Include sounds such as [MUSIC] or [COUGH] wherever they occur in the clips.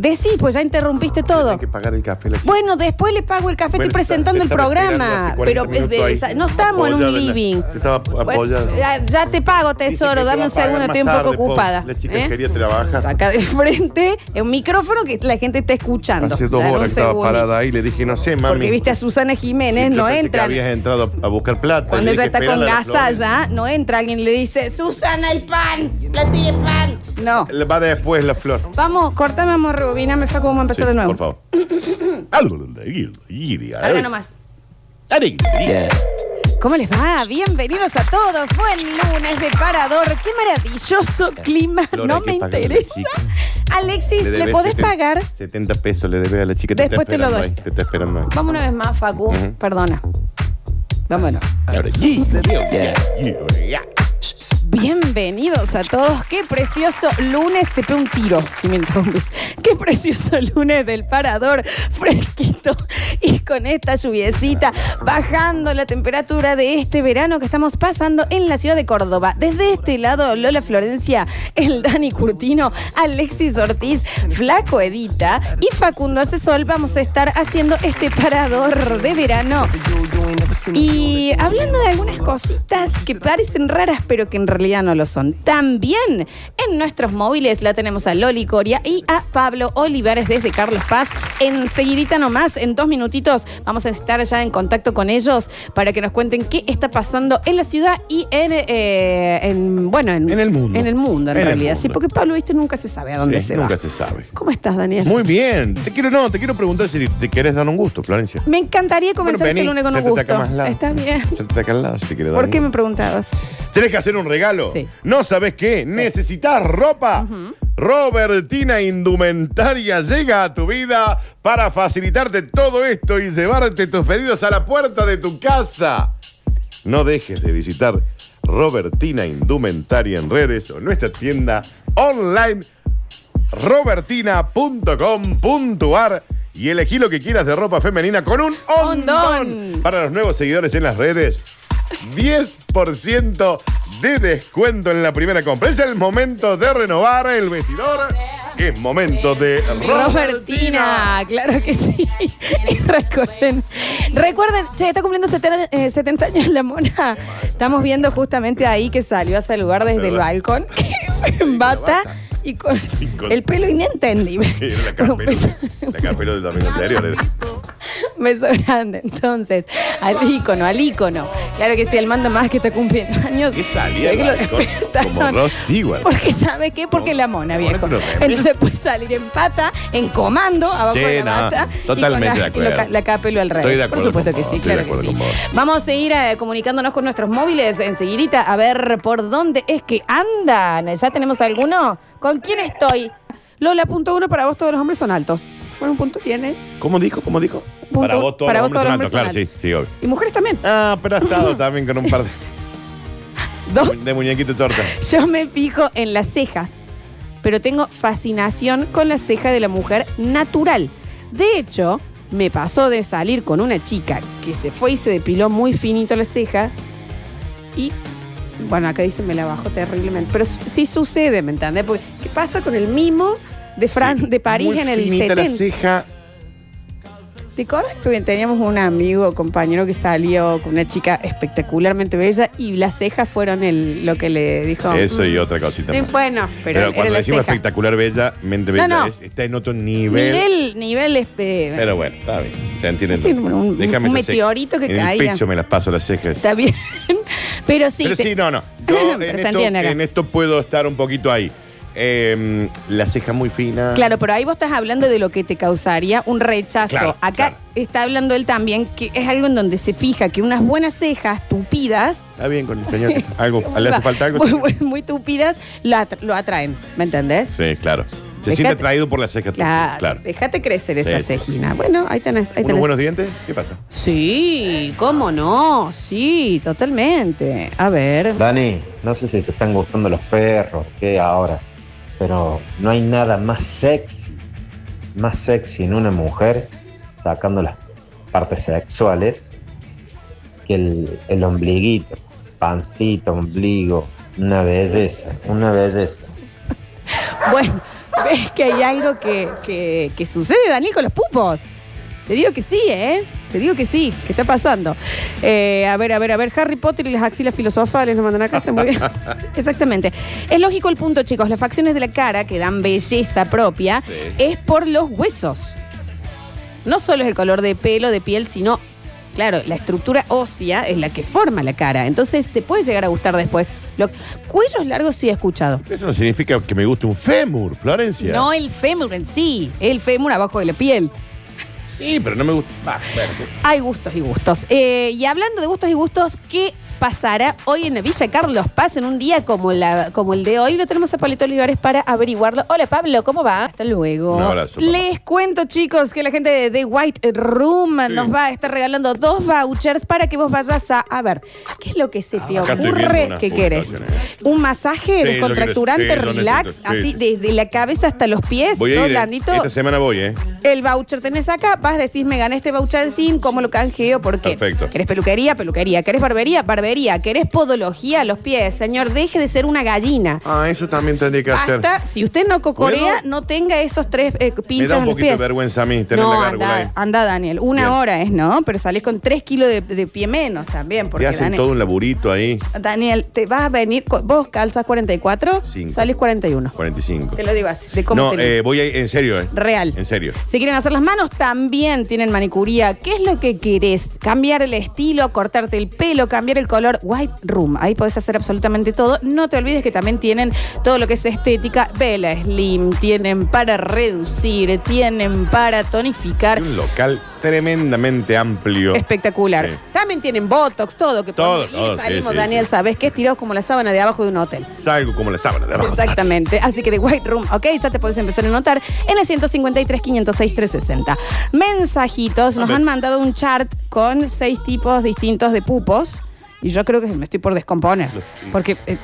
Decí, pues ya interrumpiste todo. Hay que pagar el café. La chica. Bueno, después le pago el café, Bueno, estoy presentando el estaba esperando programa. hace 40 Pero minutos eh, ahí. esa- no estamos en un Apoyada la- living. estaba Bueno, apoyada. ya, ya te pago, tesoro. te Dame un segundo, estoy un poco ocupada. La chica ¿eh? quería trabajar. Acá de frente, es un micrófono que la gente está escuchando. Hace dos Dame un horas que estaba segundo. parada ahí. Le dije, no sé, mami. Porque viste a Susana Jiménez, no que entra. habías entrado a buscar plata. Cuando Le ella dije, está con "Esperala a la gasa Flor". ya, no entra alguien y le dice, Susana, el pan, la tiene pan. No. Le Va después la flor. Vamos, cortame, vamos, rebobiname, Facu, vamos a empezar Sí, de nuevo. Por favor. [COUGHS] Larga nomás. ¿Cómo les va? Bienvenidos a todos. Buen lunes de parador. Qué maravilloso clima. Flor, no hay que me pagarle a la interesa. chica. Alexis, ¿le, debes podés 70 pagar? 70 pesos le debe a la chica. Después te lo doy. Te está esperando ahí. Vamos una vez más, Facu. Ujú. Perdona. Vámonos. Ahora, yeah, yeah, yeah, yeah. Bienvenidos a todos. Qué precioso lunes. Te pego un tiro si me interrumpes. Qué precioso lunes del parador. Fresquito. Y con esta lluviecita bajando la temperatura de este verano que estamos pasando en la ciudad de Córdoba. Desde este lado, Lola Florencia, el Dani Curtino, Alexis Ortiz, Flaco Edita y Facundo Hace. Vamos a estar haciendo este parador de verano. Y hablando de algunas cositas que parecen raras, pero que en realidad no lo son. También en nuestros móviles la tenemos a Loli Coria y a Pablo Olivares desde Carlos Paz. Enseguidita nomás, en dos minutitos, vamos a estar ya en contacto con ellos para que nos cuenten qué está pasando en la ciudad y en, eh, en, bueno, en, En el mundo. En el mundo, en, realidad. Sí, porque Pablo, viste, nunca se sabe a dónde Sí, se nunca va. se sabe. ¿Cómo estás, Daniel? Muy bien. Te quiero, no, te quiero preguntar si te querés dar un gusto, Florencia. Me encantaría comenzar Bueno, este lunes con un gusto. acá más al lado. Está bien. Acá al lado si te quieres dar ¿Por qué me preguntabas? ¿Tenés que hacer un regalo? Sí. ¿No sabes qué? ¿Necesitas ropa? Robertina Indumentaria llega a tu vida para facilitarte todo esto y llevarte tus pedidos a la puerta de tu casa. No dejes de visitar Robertina Indumentaria en redes o nuestra tienda online robertina.com.ar y elegí lo que quieras de ropa femenina con un ondón. Ondón. Para los nuevos seguidores en las redes, 10% de descuento en la primera compra. Es el momento de renovar el vestidor. Es momento de Robertina, claro que sí. Y [LAUGHS] recuerden, recuerden, che, está cumpliendo 70, eh, 70 años la mona. Estamos viendo justamente ahí que salió a saludar desde el balcón, [LAUGHS] en bata y con Y con- el pelo inentendible. La [LAUGHS] beso, la del domingo anterior. Era. beso grande. Entonces, al ícono, al ícono. Claro que sí, el mando más que está cumpliendo años. ¿Qué salía que lo el balcón? despertaron. Como Ross Stewart. Porque sabe qué, porque la mona, viejo. Entonces puede salir en pata, en comando, abajo Sí, de la no, bata. totalmente y con de la, acuerdo. y lo la capelo al revés. Estoy de Por acuerdo supuesto con que vos, sí, estoy de claro que acuerdo sí. con vos. Vamos a ir eh, comunicándonos con nuestros móviles enseguidita a ver por dónde es que andan. ¿Ya tenemos alguno? ¿Con quién estoy? Lola, punto uno, para vos todos los hombres son altos. Bueno, un punto tiene. ¿Cómo dijo? ¿Cómo dijo? Punto- para vos todos para los vos hombres todos son los altos. hombres Claro, sí, sí, obvio. Y mujeres también. Ah, pero ha estado [LAUGHS] también con un par de, [LAUGHS] Dos. de muñequitos de torta. Yo me fijo en las cejas, pero tengo fascinación con la ceja de la mujer natural. De hecho, me pasó de salir con una chica que se fue y se depiló muy finito la ceja y, bueno, acá dicen me la bajó terriblemente, pero sí sucede, ¿me entiendes? Porque, ¿qué pasa con el mimo de, Fran, Sí, de París muy en el finita 70? la ceja. ¿Te acuerdas que teníamos un amigo, compañero que salió con una chica espectacularmente bella y las cejas fueron el, lo que le dijo? Eso y otra cosita Sí, más. bueno, pero, Pero, era cuando la decimos ceja. espectacular bella, mente bella, No, no. es- está en otro nivel. Nivel, nivel este, Pero bueno, está bien. Se entiende. Sí, un- un- Déjame un esa ceja. meteorito que en caiga. el pecho me las paso las cejas. Está bien. [LAUGHS] Pero sí. Pero te- sí, no, no. [LAUGHS] Yo Pero en se esto, entiende acá. en esto puedo estar un poquito ahí. Eh, la ceja muy fina. Claro, pero ahí vos estás hablando de lo que te causaría un rechazo. Claro, Acá claro. está hablando él también que es algo en donde se fija que unas buenas cejas tupidas, Está bien con el señor. [LAUGHS] Algo, le hace falta algo. muy, muy, muy tupidas, lo, atra- lo atraen. ¿Me entendés? Sí, claro. Se Dejate- siente atraído por la ceja. Claro. claro. Déjate crecer esa Sí, cejina. Bueno, ahí tenés. Ahí ¿Unos tenés. buenos dientes? ¿Qué pasa? Sí, cómo no. Sí, totalmente. A ver. Dani, no sé si te están gustando los perros, qué ahora, pero no hay nada más sexy, más sexy en una mujer, sacando las partes sexuales, que el, el ombliguito, pancito, ombligo, una belleza, una belleza. [LAUGHS] Bueno, ves que hay algo que, que- que sucede, Daniel, con los pupos. Te digo que sí, ¿eh? Te digo que sí, que está pasando. Eh, a ver, a ver, a ver, Harry Potter y las axilas filosofales nos mandan acá, está muy bien. [LAUGHS] Exactamente. Es lógico el punto, chicos. Las facciones de la cara que dan belleza propia Sí. es por los huesos. No solo es el color de pelo, de piel, sino, claro, la estructura ósea es la que forma la cara. Entonces te puede llegar a gustar después. Lo- cuellos largos sí he escuchado. Eso no significa que me guste un fémur, Florencia. No el fémur en sí, el fémur abajo de la piel. Sí, pero no me gusta. Hay gustos y gustos. Eh, y hablando de gustos y gustos, ¿qué pasará hoy en la Villa Carlos Paz en un día como, la, como el de hoy? Lo tenemos a Palito Olivares para averiguarlo. Hola Pablo, ¿cómo va? Hasta luego. Un abrazo, papá. Les cuento, chicos, que la gente de The White Room Sí. nos va a estar regalando dos vouchers para que vos vayas a. A ver, ¿qué es lo que se te Acá estoy ocurre que querés? ¿Un masaje Sí, descontracturante, sí, relax, así sí. desde la cabeza hasta los pies? Voy a todo ir. eh. blandito? Esta semana voy, ¿eh? El voucher tenés acá, vas a decir, me gané este voucher sin, ¿cómo lo canjeo? ¿Por qué? Perfecto. ¿Querés peluquería? Peluquería. ¿Querés barbería? Barbería. ¿Querés podología? Los pies. Señor, deje de ser una gallina. Ah, eso también tendría que hacer. Hasta, si usted no cocorea, ¿Puedo? no tenga esos tres eh, Me da un en los poquito de vergüenza a mí tener no, la gárgula ahí. anda, anda, Daniel. Una Bien. hora es, ¿no? Pero salís con tres kilos de, de pie menos también. Te Porque, hacen Daniel, todo un laburito ahí. Daniel, te vas a venir, vos calzas 44, Cinco. salís 41. 45. Te lo digo así, de cómo No, te eh, voy a ir, en serio, ¿eh? Real. En serio. Si quieren hacer las manos, también tienen manicuría. ¿Qué es lo que querés? Cambiar el estilo, cortarte el pelo, cambiar el color. White Room. Ahí podés hacer absolutamente todo. No te olvides que también tienen todo lo que es estética. Vela Slim, tienen para reducir, tienen para tonificar. Un local tremendamente amplio. Espectacular. Sí. También tienen Botox, todo. Que Todo, todo, salimos, sí, Daniel. ¿sabes qué? Estirados como la sábana de abajo de un hotel. Salgo como la sábana de abajo. Exactamente. Así que de White Room, ok, ya te puedes empezar a notar en el 153, 506, 360. Mensajitos. Nos han mandado un chart con seis tipos distintos de pupos. Y yo creo que me estoy por descomponer. Porque, eh,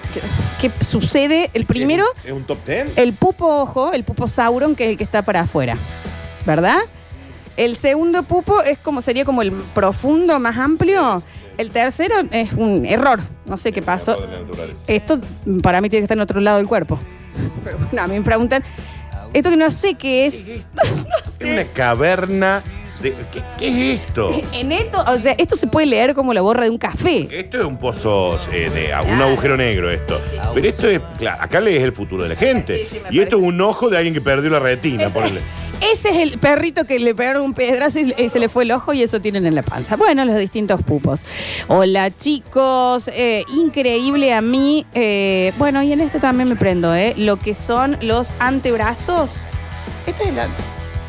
¿qué, qué sucede? El primero, ¿Es un top ten? el pupo ojo, el pupo sauron, que es el que está para afuera. ¿Verdad? El segundo pupo es como, sería como el profundo, más amplio. El tercero es un error. No sé qué pasó. Esto para mí tiene que estar en otro lado del cuerpo. [LAUGHS] Pero bueno, a mí me preguntan, esto que no sé qué es. [LAUGHS] Es una caverna de. ¿Qué, qué es esto? [LAUGHS] En esto, o sea, esto se puede leer como la borra de un café. Esto es un pozo, eh, de, un agujero negro esto. Pero esto es, claro, acá lees el futuro de la gente. Sí, sí, me y esto es parece. un ojo de alguien que perdió la retina, ponele. Ese es el perrito que le pegaron un pedazo y y se le fue el ojo y eso tienen en la panza. Bueno, los distintos pupos. Hola chicos, eh, increíble a mí. eh, bueno, y en esto también me prendo, ¿eh? Lo que son los antebrazos. Este es el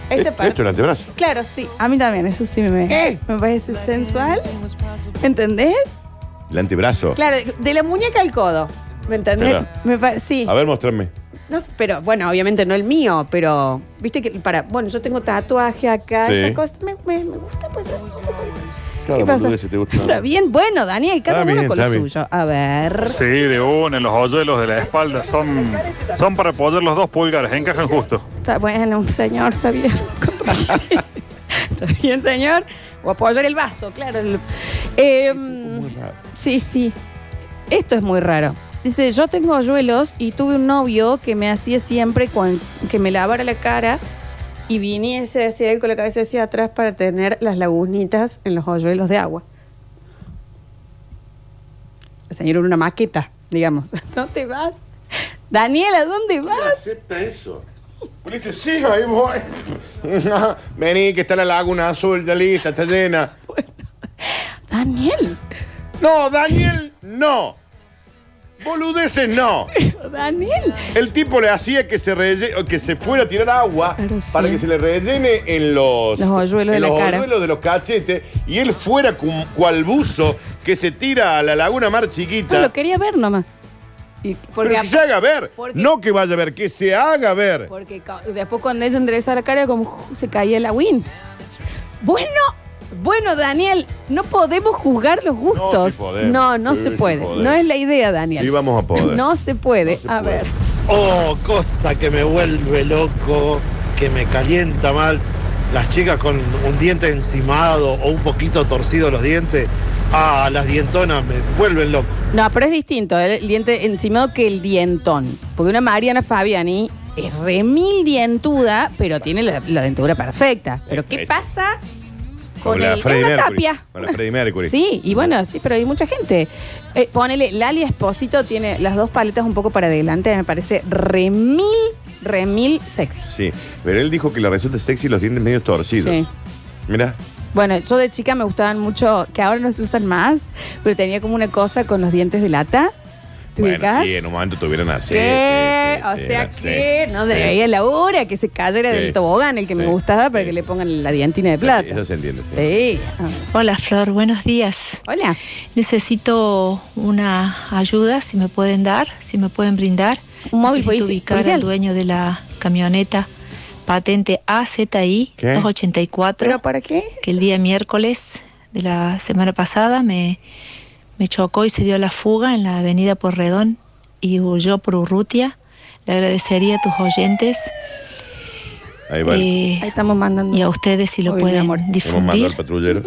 Eh, parte. Esto es el antebrazo. Claro, sí. A mí también, eso sí me, ¿Qué? me parece sensual. ¿Entendés? El antebrazo. Claro, de la muñeca al codo. ¿Me entendés? Me sí. A ver, mostrame. No sé, pero bueno, obviamente no el mío, pero viste que para. Bueno, yo tengo tatuaje acá, Sí. esas cosas. Me, me- me gusta, pues. Cada ¿Qué pasa? boludez te gusta. Está bien, bueno, Daniel, cada Está uno bien, con lo está bien. suyo. A ver. Sí, de una, los hoyuelos de la espalda son, son para apoyar los dos pulgares, encajan justo. Está bueno, señor, está bien. [LAUGHS] está bien, señor. O apoyar el vaso, claro. El- Eh, sí, sí. Esto es muy raro. Dice, yo tengo hoyuelos y tuve un novio que me hacía siempre cuan- que me lavara la cara y viniese hacia él con la cabeza hacia atrás para tener las lagunitas en los hoyuelos de agua. El señor era una maqueta, digamos. [LAUGHS] ¿No te vas? Daniel, ¿a dónde vas? acepta eso? Pues dice, sí, ahí voy. [LAUGHS] Vení, que está la laguna azul, ya lista, está llena. [LAUGHS] Daniel, No, Daniel, no. Boludeces, no. Daniel. El tipo le hacía que se, relle- que se fuera a tirar agua sí. para que se le rellene en los, Los hoyuelos en de la los cara. hoyuelos de los cachetes y él fuera cum- cual buzo que se tira a la laguna mar No, chiquita. lo quería ver nomás. Y porque, pero que se haga ver, porque- no que vaya a ver, que se haga ver. porque ca- después cuando ella endereza la cara, como ¡ju! se caía la win. Bueno, bueno, Daniel, no podemos juzgar los gustos. sí podemos. No, no Sí, se sí puede. podemos. No es la idea, Daniel. Sí vamos a poder. [LAUGHS] No se puede. se a puede. ver. Oh, cosa que me vuelve loco, que me calienta mal. Las chicas con un diente encimado o un poquito torcido los dientes. Ah, las dientonas me vuelven loco. No, pero es distinto ¿eh? el diente encimado que el dientón. Porque una Mariana Fabiani es remil dientuda, pero tiene la, la dentadura perfecta. Pero ¿qué pasa La el, Freddie es una Mercury. tapia? Con la Freddie Mercury. Sí, y bueno, sí, pero hay mucha gente. Eh, ponele, Lali Espósito tiene las dos paletas un poco para adelante, me parece remil, remil sexy. Sí, pero él dijo que le resulta sexy los dientes medio torcidos. Sí. Mira, Bueno, yo de chica me gustaban mucho, que ahora no se usan más, pero tenía como una cosa con los dientes de lata. ¿Te bueno, sí, en un momento tuvieron así. Sí, o sea que sí, no sí. debería la hora que se cayera Sí. del tobogán, el que me Sí. gustaba, para Sí, que le pongan la diantina de plata. Eso se entiende, sí. Sí. Hola Flor, buenos días. Hola. Necesito una ayuda, si me pueden dar, si me pueden brindar. Un móvil Necesito polici- ubicar policial. al dueño de la camioneta patente AZI ¿Qué? 284, ¿Pero para qué? que el día miércoles de la semana pasada me, me chocó y se dio la fuga en la avenida Porredón y huyó por Urrutia. Le agradecería a tus oyentes Ahí va. eh, Ahí estamos mandando. y a ustedes si lo bien, pueden amor. Difundir. al patrullero.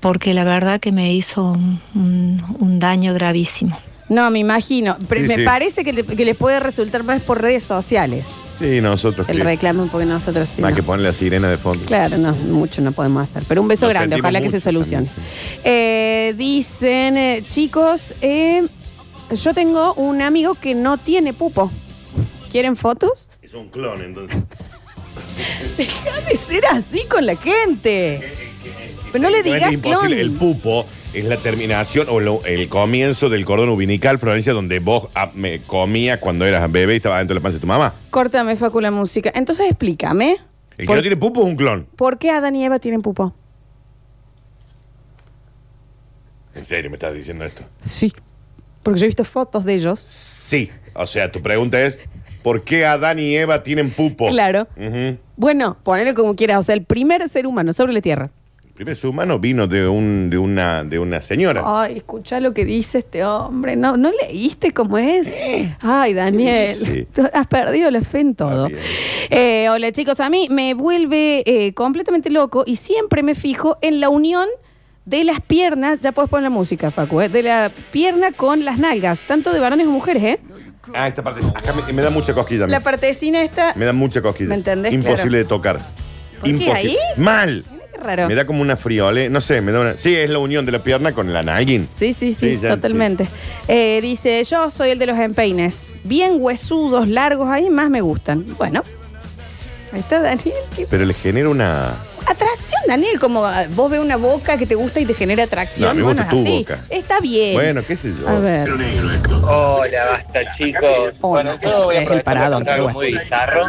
porque la verdad que me hizo un, un- un daño gravísimo. No, me imagino. Pero Sí, me sí. parece que, le- que les puede resultar más por redes sociales Sí, nosotros. el que- reclamo, porque nosotros sí. Más no. que ponerle la sirena de fondo. Claro, no, mucho no podemos hacer. Pero un beso grande, ojalá que se solucione. Eh, dicen, eh, chicos, eh, yo tengo un amigo que no tiene pupo. ¿Quieren fotos? Es un clon, entonces. [LAUGHS] Deja de ser así con la gente. Pero no le No digas es imposible. clon. El pupo es la terminación o lo- el comienzo del cordón umbilical, Florencia, donde vos ah, me comías cuando eras bebé y estaba dentro de la panza de tu mamá. Córtame, Facu, la música. Entonces explícame. El que ¿Por, no tiene pupo es un clon. por qué Adán y Eva tienen pupo? ¿En serio me estás diciendo esto? Sí. Porque yo he visto fotos de ellos. Sí. O sea, tu pregunta es, ¿por qué Adán y Eva tienen pupo? Claro. Ujú. Bueno, ponelo como quieras. O sea, el primer ser humano sobre la Tierra. El primer ser humano vino de, un, de, una, de una señora. Ay, escucha lo que dice este hombre. No, ¿no leíste cómo es? Ay, Daniel. [LAUGHS] Tú Has perdido la fe en todo. Bien. Eh, hola, chicos. A mí me vuelve eh, completamente loco y siempre me fijo en la unión de las piernas. Ya puedes poner la música, Facu. eh, De la pierna con las nalgas, tanto de varones como mujeres, ¿eh? Ah, esta parte. Acá me, me da mucha cosquilla. a mí. La partecina esta. Me da mucha cosquilla. ¿Me entendés? Imposible de tocar. qué Imposible. ahí? Mal. Qué raro. Me da como una friole. No sé, me da una. Sí, es la unión de la pierna con la nalguín. Sí, sí, sí, Sí, ya, totalmente. Eh, dice, yo soy el de los empeines. Bien huesudos, largos, ahí más me gustan. Bueno, ahí está Daniel. Qué Pero le genera una. Atracción, Daniel, como ah, vos ves una boca que te gusta y te genera atracción. No, a mí me bueno, gusta es tu así. boca. Está bien. Bueno, qué sé yo. A ver. Hola, basta chicos. Hola, Bueno, yo voy a aprovechar para parado, contar algo muy bizarro,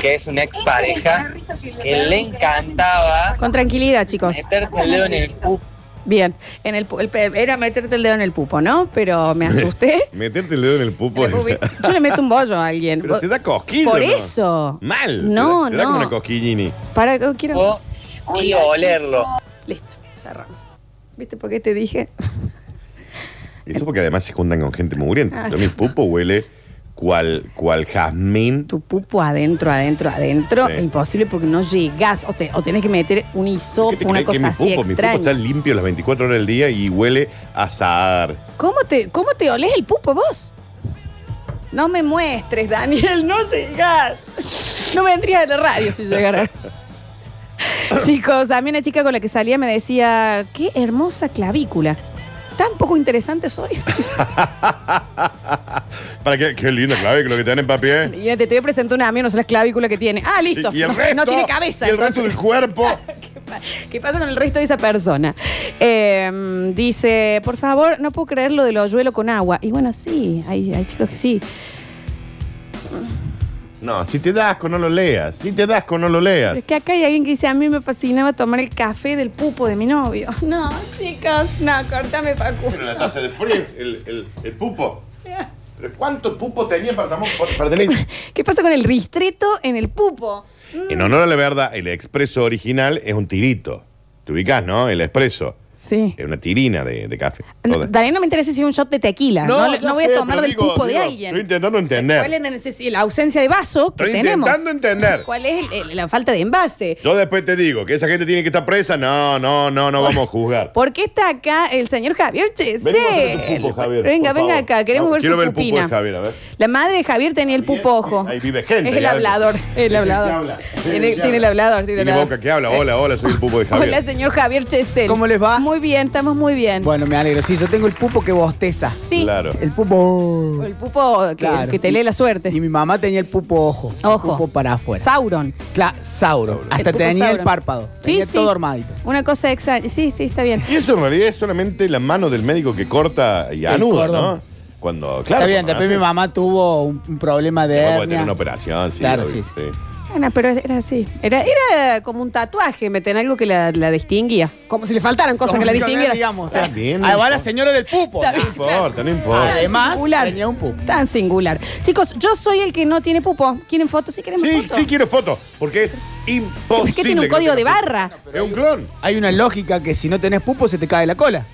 que es una expareja que le encantaba Con tranquilidad, chicos. meterte el dedo en el pu. Bien. En el, pu- el pe- era meterte el dedo en el pupo, ¿no? Pero me [LAUGHS] asusté. Meterte el dedo en el pupo. En el pupi. Yo le meto un bollo a alguien. Pero te da cosquillo. Por ¿no? eso. Mal. No, te da, te da no. como una cosquillini. Para, quiero. o- y olerlo. Listo, cerramos. ¿Viste por qué te dije? Eso porque además se juntan con gente mugrienta. Ah, Yo, mi pupo huele cual, cual jazmín. Tu pupo adentro, adentro, adentro. Sí. Imposible porque no llegas. O, te, o tenés que meter un ¿Qué hisopo, una crees que cosa mi así pupo? Mi pupo extraña. está limpio las 24 horas del día y huele a azahar. ¿Cómo, te, ¿Cómo te olés el pupo vos? No me muestres, Daniel, no llegas. No vendrías a la radio si llegara. [LAUGHS] Chicos, a mí una chica con la que salía me decía, qué hermosa clavícula. Tan poco interesante soy. [LAUGHS] Para qué, qué linda clave que lo que tienen papi, ¿eh? Y te, te voy a presentar una amiga, no sé la clavícula que tiene. Ah, listo. Y el no, resto. no tiene cabeza. Y el resto del cuerpo. [LAUGHS] ¿Qué, pa- qué pasa con el resto de esa persona? Eh, dice, por favor, no puedo creer lo del hoyuelo con agua. Y bueno, sí, hay, hay chicos que sí. No, si te das asco, no lo leas. Si te das asco, no lo leas. Pero es que acá hay alguien que dice, a mí me fascinaba tomar el café del pupo de mi novio. [LAUGHS] No, chicos, no, cortame, Facu. Pero la taza de Fries, el, el, el pupo. [LAUGHS] ¿Pero cuánto pupo tenía para, para tener? ¿Qué pasa con el ristreto en el pupo? En honor a la verdad, el expreso original es un tirito. Te ubicás, ¿no? El expreso. Sí. Es una tirina de, de café. Toda. Daniel, no me interesa si es un shot de tequila. No, ya no voy a tomar pero del digo- pupo de digo, alguien. Estoy intentando ¿Cuál entender. es la, ausencia de vaso que Estoy tenemos? intentando entender. [LAUGHS] ¿Cuál es el- el- la falta de envase? Yo después te digo que esa gente tiene que estar presa. No, no, no, no vamos a juzgar. ¿Por qué está acá el señor Javier Chesel? Tu pupo, Javier, Venga, por venga favor. acá, queremos No, ver quiero su ver el pupo pupina. de Javier, a ver. La madre de Javier tenía el pupo ojo. Ahí vive gente. Es el ahí hablador, [LAUGHS] el Sí, hablador. habla. Sí, Tiene, que tiene habla. el hablador, tiene el Tiene hablador. boca que habla. Hola, hola, soy el pupo de Javier. Hola, señor Javier Chesel. ¿Cómo les va? Muy bien, estamos muy bien. Bueno, me alegro. Sí, yo tengo el pupo que bosteza. sí, Claro. El pupo. el pupo que, Claro. que te lee la suerte. Y mi mamá tenía el pupo ojo. El Ojo. pupo para afuera. Sauron. Claro, Sauron. Hasta pupo tenía Sauron. el párpado. Sí, Tenía sí. todo armadito. Una cosa extraña. Sí, sí, está bien. Y eso en realidad es solamente la mano del médico que corta y El anuda, cordón. ¿no? Cuando, claro. Está bien, cuando después nace, mi mamá tuvo un, un problema de después puede hernia. tener una operación, sí. Claro, obvio, sí, sí. Bueno, pero era así. Era, era como un tatuaje, meten algo que la, la distinguía. Como si le faltaran cosas Como que la si distinguieran. digamos, o sea, ahí va la señora del pupo. Está No bien. importa, no importa. Además, singular. tenía un pupo. Tan singular. Chicos, yo soy el que no tiene pupo. ¿Quieren fotos? Sí, queremos Sí, fotos. sí quiero foto, porque es imposible. Es que tiene un que no código de tenga barra. Es un clon. Hay una lógica que si no tenés pupo se te cae la cola.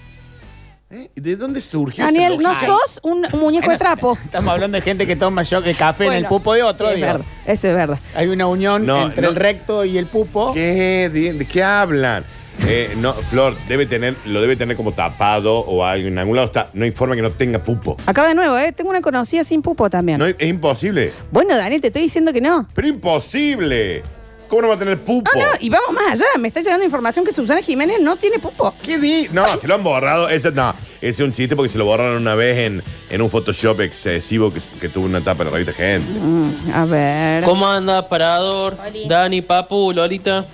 ¿Eh? ¿De dónde surgió Daniel, esa no lógica? sos un, muñeco de trapo. [LAUGHS] Estamos hablando de gente que toma yo que café en el Bueno, pupo de otro. sí, es digo. verdad. Eso es verdad. Hay una unión No, entre no. el recto y el pupo. ¿Qué? ¿De, de qué hablan? Eh, no, Flor, debe tener, lo debe tener como tapado o algo, en algún lado está. No hay forma que no tenga pupo. Acá de nuevo, ¿eh? Tengo una conocida sin pupo también. No, es imposible. Bueno, Daniel, te estoy diciendo que no. Pero imposible. ¿Cómo no va a tener pupo? No, no, y vamos más allá. Me está llegando información que Susana Jiménez no tiene pupo. ¿Qué di? No, se lo han borrado. Ese, no, ese es un chiste porque se lo borraron una vez en, en un Photoshop excesivo que, que tuvo una etapa en la revista Gente. Mm, a ver. ¿Cómo anda, Parador? Oli. Dani, Papu, Lolita.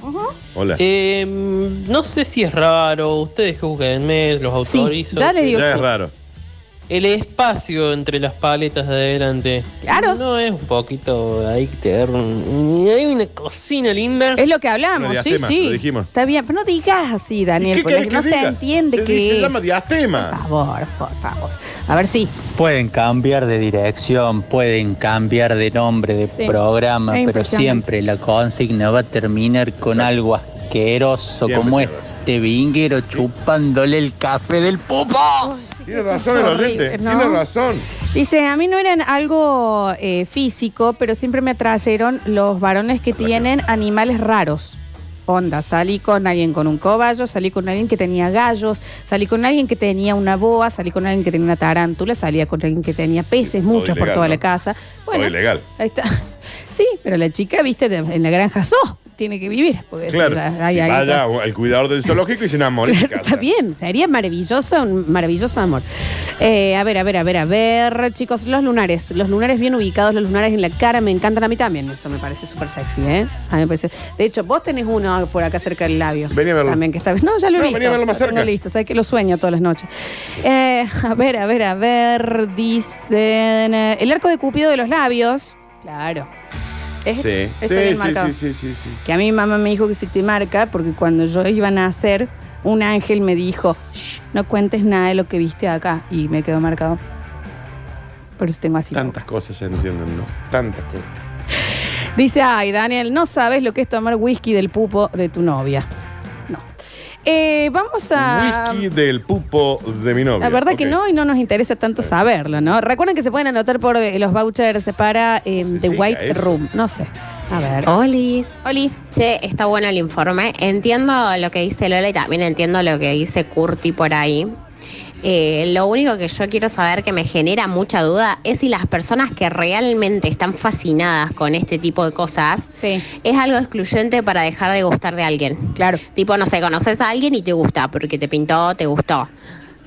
Hola. Eh, no sé si es raro, ustedes juzguenme, los Sí, autorizo. ya le digo ya sí. es raro. El espacio entre las paletas de adelante. Claro. No es un poquito ahí que te Hay una cocina linda. Es lo que hablamos, Una sí, diastema, sí. lo dijimos. Está bien, pero no digas así, Daniel, ¿Qué porque querés que no se diga? entiende se qué dice, es. Se llama diastema. Por favor, por favor. A ver, sí. Pueden cambiar de dirección, pueden cambiar de nombre de Sí. programa, Es pero impresionante. siempre la consigna va a terminar con algo asqueroso Siempre como este vinguero chupándole el café del pupo. Tiene razón el oyente. ¿no? Tiene razón. Dice, a mí no eran algo eh, físico, pero siempre me atrayeron los varones que tienen animales raros. Onda, salí con alguien con un cobayo, salí con alguien que tenía gallos, salí con alguien que tenía una boa, salí con alguien que tenía una tarántula, salía con alguien que tenía peces, Todo muchos por ilegal, toda ¿no? la casa. Todo ilegal. Ahí está. [LAUGHS] Sí, pero la chica, viste, de- en la granja So, tiene que vivir. Porque Claro. ya hay si vaya al cuidador del zoológico y se enamora en Claro, casa. está bien, sería maravilloso, un maravilloso amor. Eh, a ver, a ver, a ver, a ver, chicos, los lunares, los lunares bien ubicados, los lunares en la cara, me encantan a mí también, eso me parece súper sexy, ¿eh? A mí me parece. De hecho, vos tenés uno por acá cerca del labio. Vení a verlo. También que está. No, ya lo he No, visto. vení a verlo más Lo tengo cerca. listo, sabes que lo sueño todas las noches. Eh, a ver, a ver, a ver, dicen. eh, el arco de Cupido de los labios. Claro. ¿Es- Sí, está sí, bien sí, marcado? sí, sí, sí, sí. Que a mi mamá me dijo que se te marca porque cuando yo iba a nacer, un ángel me dijo, "Shh, no cuentes nada de lo que viste acá. Y me quedó marcado. Por eso tengo así. Tantas cosas se entienden, ¿no? Tantas cosas. Dice, ay, Daniel, no sabes lo que es tomar whisky del pupo de tu novia. Eh, vamos a... Whisky del pupo de mi novia. La verdad que no y no nos interesa tanto saberlo, ¿no? Recuerden que se pueden anotar por eh, los vouchers para eh, The llega White eso. Room. No sé. A ver. Olis. Oli. Che, está bueno el informe. Entiendo lo que dice Lola y también entiendo lo que dice Curti por ahí. Eh, lo único que yo quiero saber que me genera mucha duda es si las personas que realmente están fascinadas con este tipo de cosas Sí. es algo excluyente para dejar de gustar de alguien. Claro. Tipo, no sé, conoces a alguien y te gusta porque te pintó, te gustó.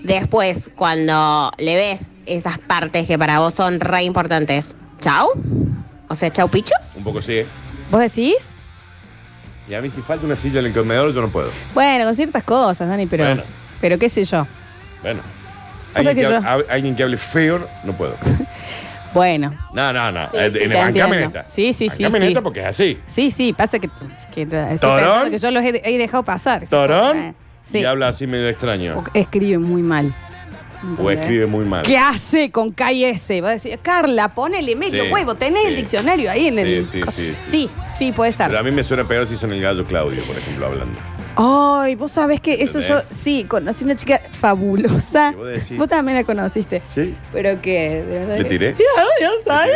Después, cuando le ves esas partes que para vos son re importantes, chau. O sea, chau picho. Un poco sí, ¿eh? ¿Vos decís? Y a mí si falta una silla en el comedor yo no puedo. Bueno, con ciertas cosas, Dani, pero... Bueno. Pero qué sé yo. Bueno. Alguien que, que hable, alguien que hable feo, no puedo. [LAUGHS] Bueno. No, no, no. Sí, Eh, sí, en te entiendo. esta. Sí, sí, sí, Bancame sí. esta porque es así. Sí, sí, pasa que, que estoy ¿Torón? pensando que yo los he, he dejado pasar. Torón. Eh, Sí. Y habla así medio extraño. O escribe muy mal. O escribe muy mal. ¿Qué hace con K y S? Va a decir, Carla, ponele medio Sí, huevo, tenés el diccionario ahí en Sí, el. sí, sí, sí. Sí, sí, puede ser. Pero a mí me suena peor si son el gallo Claudio, por ejemplo, hablando. Ay, vos sabés que eso yo, ¿Entendés? sí, conocí una chica fabulosa. ¿Qué vos decís? Vos también la conociste. Sí. Pero que, de verdad. ¿Le que- tiré? Ya, ya sabes.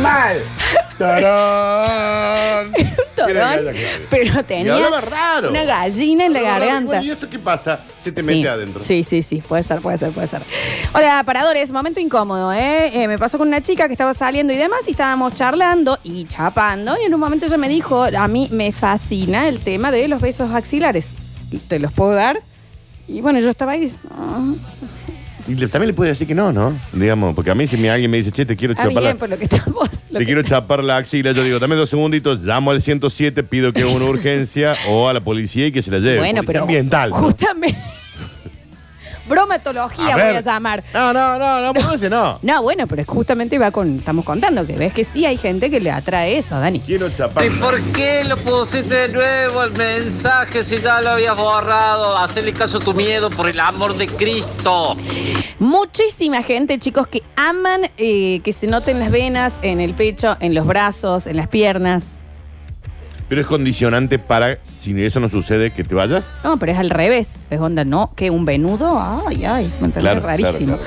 ¡Mal! ¡Tarán! [LAUGHS] Torón, pero tenía hablaba raro. una gallina en la Hablaba raro. garganta. ¿Y eso qué pasa? Se te mete adentro. Sí, sí, sí, puede ser, puede ser, puede ser. Hola, paradores, momento incómodo, ¿eh? Eh, Me pasó con una chica que estaba saliendo y demás y estábamos charlando y chapando y en un momento ella me dijo, a mí me fascina el tema de los besos axilares. ¿Te los puedo dar? Y bueno, yo estaba ahí, "Ah, Y le- también le puede decir que no, ¿no? Digamos, porque a mí si me- alguien me dice, che, te quiero está chapar la, bien por lo que estamos... lo te que- quiero chapar la axila, yo digo, dame dos segunditos, llamo al 107, pido que es una urgencia o a la policía y que se la lleve. Bueno, Policía pero ambiental. ¿no? justamente... Bromatología A voy ver. a llamar. No, no, no, no, por ese no. No, bueno, pero justamente va con... Estamos contando que ves que sí hay gente que le atrae eso, Dani. Quiero chapar. ¿Y por qué lo pusiste de nuevo el mensaje si ya lo habías borrado? Hacerle caso a tu miedo por el amor de Cristo. Muchísima gente, chicos, que aman eh, que se noten las venas en el pecho, en los brazos, en las piernas. Pero es condicionante para, si eso no sucede, que te vayas. No, pero es al revés. Es onda, no, que un venudo. Ay, ay, me Claro, rarísimo. claro,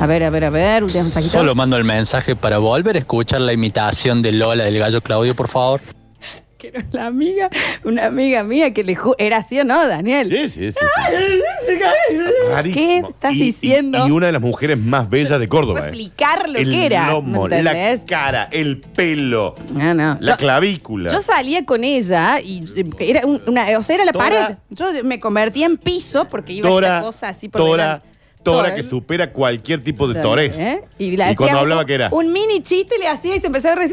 A ver, a ver, a ver. Solo mando el mensaje para volver a escuchar la imitación de Lola del gallo Claudio, por favor. Que era la amiga, una amiga mía que le ju- era así o no, Daniel. Sí, sí, sí. ¿Qué Rarísimo. estás Y- y- diciendo? Y, una de las mujeres más bellas de Puedo Córdoba. eh. explicar lo el que era. lomo, ¿me la entendés? cara, el pelo, No, no. la Yo- clavícula. Yo salía con ella y eh, era un- una, o sea, era la Tora. pared. Yo me convertía en piso porque iba Tora, esta cosa así por Tora, delante. Tora, que supera cualquier tipo de torés. ¿Eh? Y, Y cuando hablaba, ¿qué era? Un mini chiste le hacía y se empezaba a reír.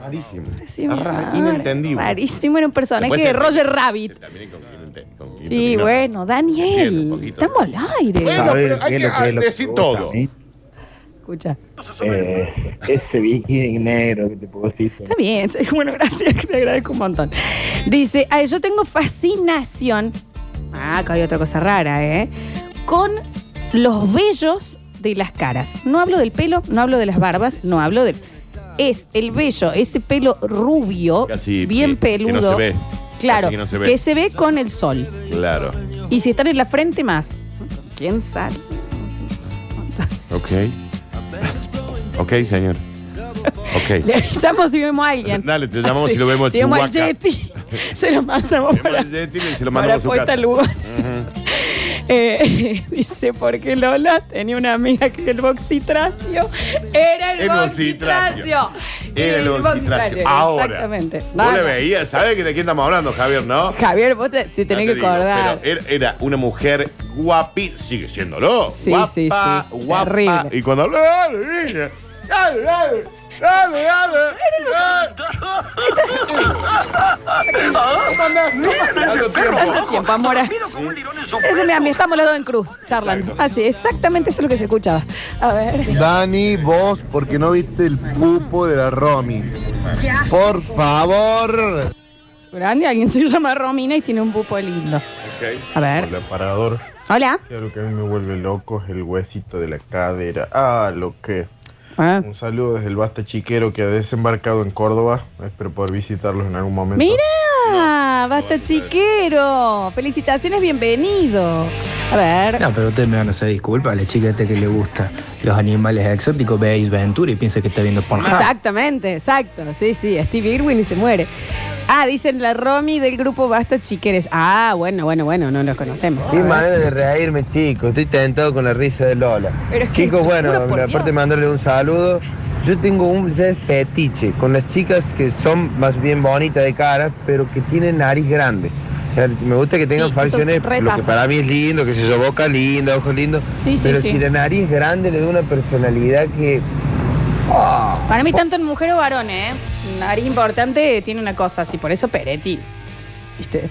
Rarísimo. Sí, Ra- raro, inentendible. Rarísimo, era un personaje de Roger Rabbit. También con quién ente- con Sí, bueno, Entiendo Daniel. poquito. Estamos al aire. Bueno, ¿Sabes pero hay qué es que lo que es lo que decir me gusta todo. a mí? Escucha. Eh, ese bikini negro que te pusiste. Está bien, sí, [LAUGHS] bueno, gracias, le agradezco un montón. Dice, "Ay, yo tengo fascinación. Ah, acá hay otra cosa rara, ¿eh? Con los vellos de las caras. No hablo del pelo, no hablo de las barbas, no hablo del. Es el vello, ese pelo rubio, Casi bien que- que no peludo. se ve. Claro, Casi que no se ve. con el sol. Claro. Y si están en la frente más. ¿Quién sabe? Ok. Ok, señor. Ok. [LAUGHS] Le avisamos si vemos a alguien. Dale, te llamamos si lo vemos Si vemos al. Yeti, [LAUGHS] se lo mandamos para, El Yeti y se lo para mandamos a su Puerta casa. Lugones. Ujú. Eh, [LAUGHS] dice, porque Lola tenía una amiga que el boxitracio era el, El boxitracio. boxitracio. Era el boxitracio. Ahora. Exactamente. Vos le veías, ¿sabes de quién estamos hablando, Javier, no? Javier, vos te, te tenés No que digo, acordar. pero era, era una mujer guapi, sigue siéndolo. Sí, guapa, sí, sí, guapa. terrible. Y cuando hablaba, dale, dale, tiempo. Tiempo, amora. Ese, estamos los dos en cruz, charlando. Así, exactamente eso es lo que se escuchaba. A ver. Dani, vos, porque no viste el pupo de la Romy. Por favor. Grande, alguien se llama Romina y tiene un pupo lindo. A ver. Hola, parador. Hola. Ya lo que a mí me vuelve loco es el huesito de la cadera. Ah, lo que. Ah. Un saludo desde el Basta Chiquero que ha desembarcado en Córdoba. Espero poder visitarlos en algún momento. Mira, basta chiquero. Felicitaciones, bienvenido. A ver. No, pero ustedes me van a hacer disculpas. La chica esta que le gusta los animales exóticos ve Ace Ventura y piensa que está viendo Pornhub. Exactamente, exacto. Sí, sí, Steve Irwin y se muere. Ah, dicen la Romy del grupo Basta Chiqueres. Ah, bueno, bueno, bueno, no los conocemos. Qué manera de reírme, chicos. Estoy tentado con la risa de Lola. Pero es que, chicos, bueno, juro por aparte Dios. de mandarle un saludo, yo tengo un ya fetiche con las chicas que son más bien bonitas de cara, pero que tienen nariz grande. O sea, me gusta que tengan Sí, facciones, lo que para mí es lindo, que se yo, boca linda, ojos lindos. Sí, sí, pero si la nariz grande le da una personalidad que. Para mí, tanto en mujer o varón, ¿eh? Nariz importante tiene una cosa así, por eso Peretti. ¿Viste?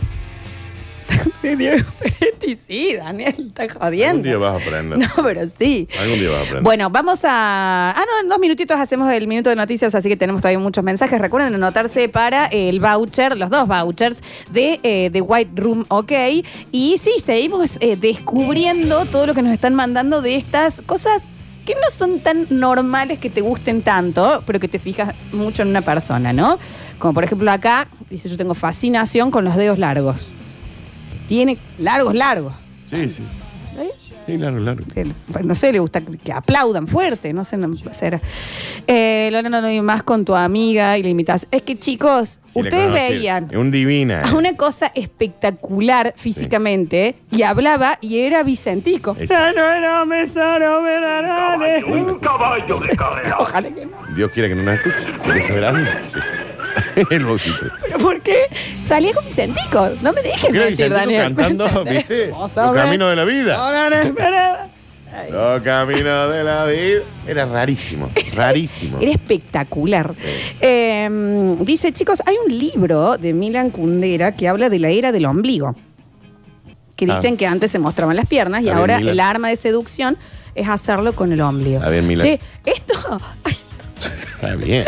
[LAUGHS] Diego Peretti, sí, Daniel, está Algún jodiendo. día vas a aprender. [LAUGHS] No, pero sí. Algún día vas a aprender. Bueno, vamos a. Ah, no, en dos minutitos hacemos el minuto de noticias, así que tenemos todavía muchos mensajes. Recuerden anotarse para el voucher, los dos vouchers de eh, The White Room OK. Y sí, seguimos eh, descubriendo todo lo que nos están mandando de estas cosas que no son tan normales que te gusten tanto, pero que te fijas mucho en una persona, ¿no? Como por ejemplo acá, dice yo tengo fascinación con los dedos largos. Tiene largos, largos. Sí, sí. Sí, claro, claro. Que, pues, no sé, le gusta que aplaudan fuerte, no sé, no puede ser. Eh, Lola, no, no, más con tu amiga y la imitas. Es que chicos, Sí, la ustedes conocí. veían Es un divina. a eh. una cosa espectacular físicamente y hablaba y era Vicentico. Exacto. Ya no era mesaro, verarane. Un caballo de [LAUGHS] carrera. Ojalá que no. Dios quiera que no nos escuche. Por eso es grande. Sí. [LAUGHS] El boquito. ¿Pero por qué? Salía con Vicentico. No me dejes ¿Por qué era mentir, Daniel. cantando, [LAUGHS] viste? Los caminos de la vida. Espera. Los caminos de la vida. Era rarísimo. [LAUGHS] Rarísimo. Era espectacular. Eh, dice, chicos, hay un libro de Milan Kundera que habla de la era del ombligo. Que Ah. dicen que antes se mostraban las piernas y Está ahora el arma de seducción es hacerlo con el ombligo. Está bien, Milan. Che, esto. ay, Está bien.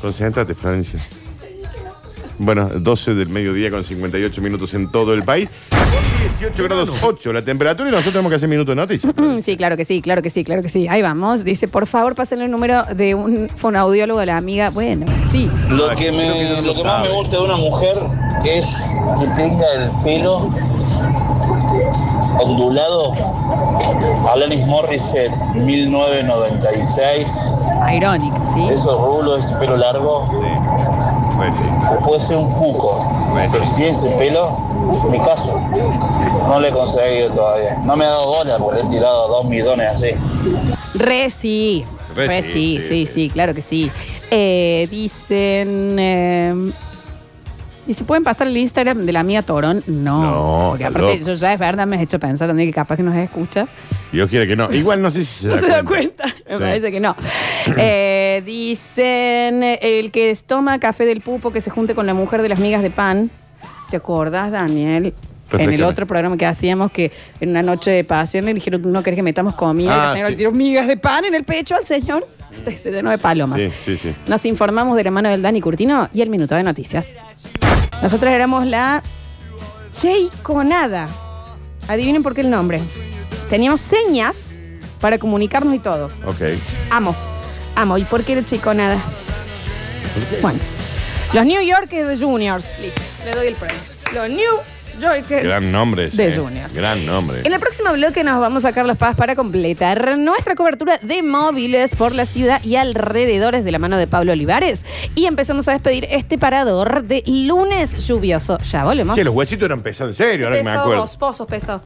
Concéntrate, Francia. Bueno, 12 del mediodía con 58 minutos en todo el país. Con 18 grados 8 la temperatura y nosotros tenemos que hacer minuto de noticias. Sí, claro que sí, claro que sí, claro que sí. Ahí vamos. Dice, por favor, pásenle el número de un fonoaudiólogo a la amiga. Bueno, sí. Lo que, me, lo que más me gusta de una mujer es que tenga el pelo ondulado. Alanis Morissette, 1996. Ironic, ¿sí? Esos rulos, ese pelo largo. Pues sí. O puede ser un cuco. Pero si tiene ese pelo, mi caso. No le he conseguido todavía. No me ha dado bola porque he tirado dos millones así. Re sí. Re Re, sí, sí, sí, sí, sí, claro que sí. Eh, dicen. eh, ¿Y se pueden pasar el Instagram de la mía Torón? No. No, porque está aparte, loco. yo ya es verdad, me has hecho pensar también que capaz que nos escucha. Dios quiere que no. [LAUGHS] Igual no sé si se no da se da cuenta. Me Sí. parece que no. [CLEARS THROAT] Eh, dicen: el que toma café del pupo que se junte con la mujer de las migas de pan. ¿Te acordás, Daniel? En el Perfectamente. otro programa que hacíamos, que en una noche de pasión le dijeron, ¿no querés que metamos comida? y la Ah, señora sí. le tiró migas de pan en el pecho al señor. Se, se llenó de palomas. Sí, sí, sí. Nos informamos de la mano del Dani Curtino y el minuto de noticias. Nosotros éramos la Conada. Adivinen por qué el nombre. Teníamos señas para comunicarnos y todo. Ok. Amo. Amo. ¿Y por qué el Nada? Bueno. Los New Yorkers de Juniors. Listo. Le doy el premio. Los New Yorkers. Gran nombre. ese, De eh. Juniors. Gran nombre. En el próximo bloque nos vamos a sacar las paz para completar nuestra cobertura de móviles por la ciudad y alrededores de la mano de Pablo Olivares. Y empezamos a despedir este parador de lunes lluvioso. Ya volvemos. Che, los huesitos eran pesados, en serio, ahora que me acuerdo. vos, sos pesado.